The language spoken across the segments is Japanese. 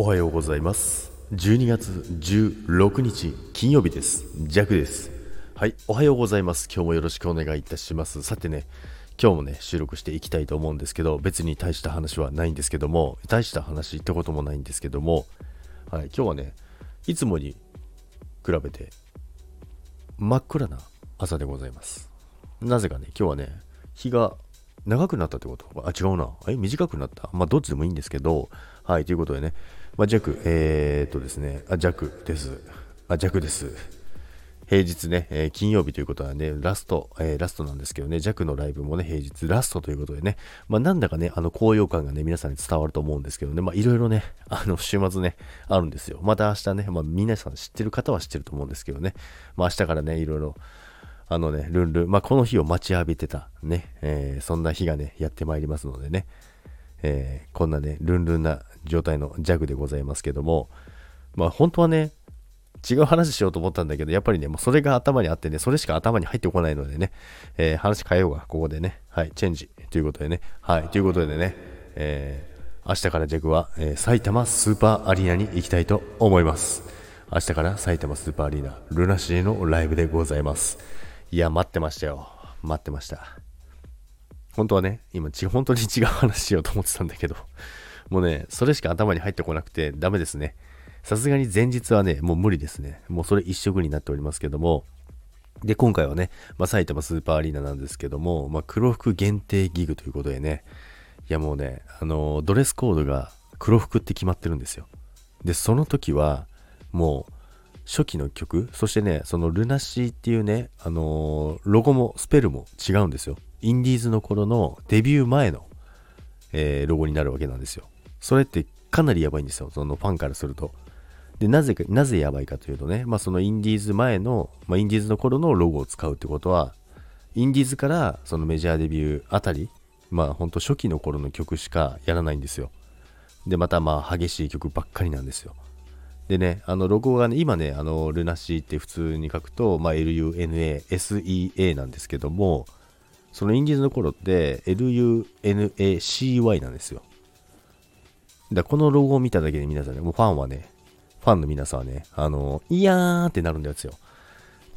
おはようございます。12月16日金曜日です。ジャクです。はいおはようございます。今日もよろしくお願いいたします。さてね今日もね収録していきたいと思うんですけど別に大した話はないんですけども大した話ってこともないんですけどもはい今日はねいつもに比べて真っ暗な朝でございます。なぜかね今日はね日が長くなったってこと？あ、違うな。え、短くなった？まあ、どっちでもいいんですけど、はい、ということでね、まあ、弱、えー、っとですね、あ、弱です。あ、弱です。平日ね、えー、金曜日ということはね、ラスト、えー、ラストなんですけどね、弱のライブもね、平日ラストということでね、まあ、なんだかね、あの、高揚感がね、皆さんに伝わると思うんですけどね、まあ、いろいろね、あの、週末ね、あるんですよ。また明日ね、まあ、皆さん知ってる方は知ってると思うんですけどね、まあ、明日からね、いろいろ、あのね、ルンルン、まあ、この日を待ちわびてた、ね、えー、そんな日がね、やってまいりますのでね、えー、こんなね、ルンルンな状態のジャグでございますけども、まあ、本当はね、違う話しようと思ったんだけど、やっぱりね、もうそれが頭にあってね、それしか頭に入ってこないのでね、えー、話変えようが、ここでね、はい、チェンジということでね、はい、ということでね、えー、明日からジャグは、えー、埼玉スーパーアリーナに行きたいと思います。明日から埼玉スーパーアリーナ、ルナシーのライブでございます。いや、待ってましたよ。待ってました。本当はね、今、本当に違う話しようと思ってたんだけど、もうね、それしか頭に入ってこなくてダメですね。さすがに前日はね、もう無理ですね。もうそれ一色になっておりますけども、で、今回はね、まあ、埼玉スーパーアリーナなんですけども、まあ、黒服限定ギグということでね、いやもうね、あのー、ドレスコードが黒服って決まってるんですよ。で、その時は、もう、初期の曲、そしてね、そのルナシーっていうね、あのー、ロゴもスペルも違うんですよ。インディーズの頃のデビュー前の、えー、ロゴになるわけなんですよ。それってかなりやばいんですよ。そのファンからすると。で、なぜか、なぜやばいかというとね、まあそのインディーズ前の、まあインディーズの頃のロゴを使うってことは、インディーズからそのメジャーデビューあたり、まあほんと初期の頃の曲しかやらないんですよ。で、またまあ激しい曲ばっかりなんですよ。でね、あのロゴがね、今ね、あのルナシーって普通に書くと、まあ、LUNA、SEA なんですけども、そのインディーズの頃って LUNACY なんですよ。だこのロゴを見ただけで皆さんね、もうファンはね、ファンの皆さんはね、あの、いやーってなるんですよ。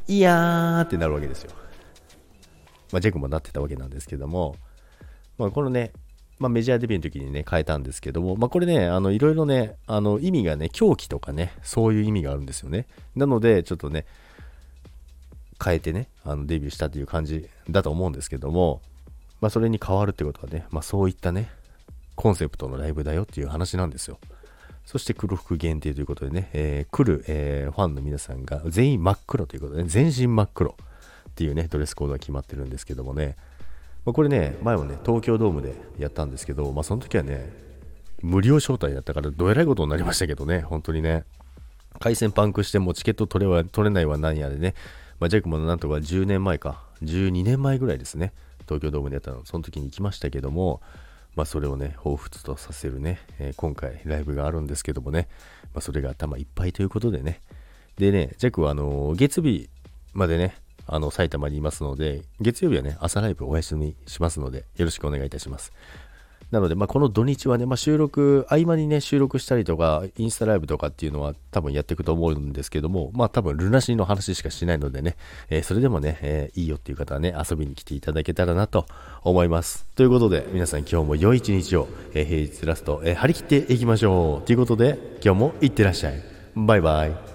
いやーってなるわけですよ。まあ、ジェクもなってたわけなんですけども、まあ、このね、まあ、メジャーデビューの時にね、変えたんですけども、まあ、これね、あの、いろいろね、あの、意味がね、狂気とかね、そういう意味があるんですよね。なので、ちょっとね、変えてね、あのデビューしたという感じだと思うんですけども、まあ、それに変わるってことはね、まあ、そういったね、コンセプトのライブだよっていう話なんですよ。そして黒服限定ということでね、えー、来る、えー、ファンの皆さんが全員真っ黒ということでね、全身真っ黒っていうね、ドレスコードが決まってるんですけどもね、まあ、これね、前もね、東京ドームでやったんですけど、まあ、その時はね、無料招待だったから、どえらいことになりましたけどね、本当にね、回線パンクしてもチケット取れは取れないは何やでね、まあ、ジャックもなんとか10年前か、12年前ぐらいですね、東京ドームでやったの、その時に行きましたけども、まあ、それをね、彷彿とさせるね、えー、今回ライブがあるんですけどもね、まあ、それが頭いっぱいということでね、でね、ジャックはあのー、月日までね、あの、埼玉にいますので、月曜日はね、朝ライブお休みしますので、よろしくお願いいたします。なので、まあ、この土日はね、まあ、収録、合間にね、収録したりとか、インスタライブとかっていうのは多分やっていくと思うんですけども、まあ、多分、ルナシーの話しかしないのでね、えー、それでもね、えー、いいよっていう方はね、遊びに来ていただけたらなと思います。ということで、皆さん今日も良い一日を、えー、平日ラスト、え張り切っていきましょう。ということで、今日もいってらっしゃい。バイバイ。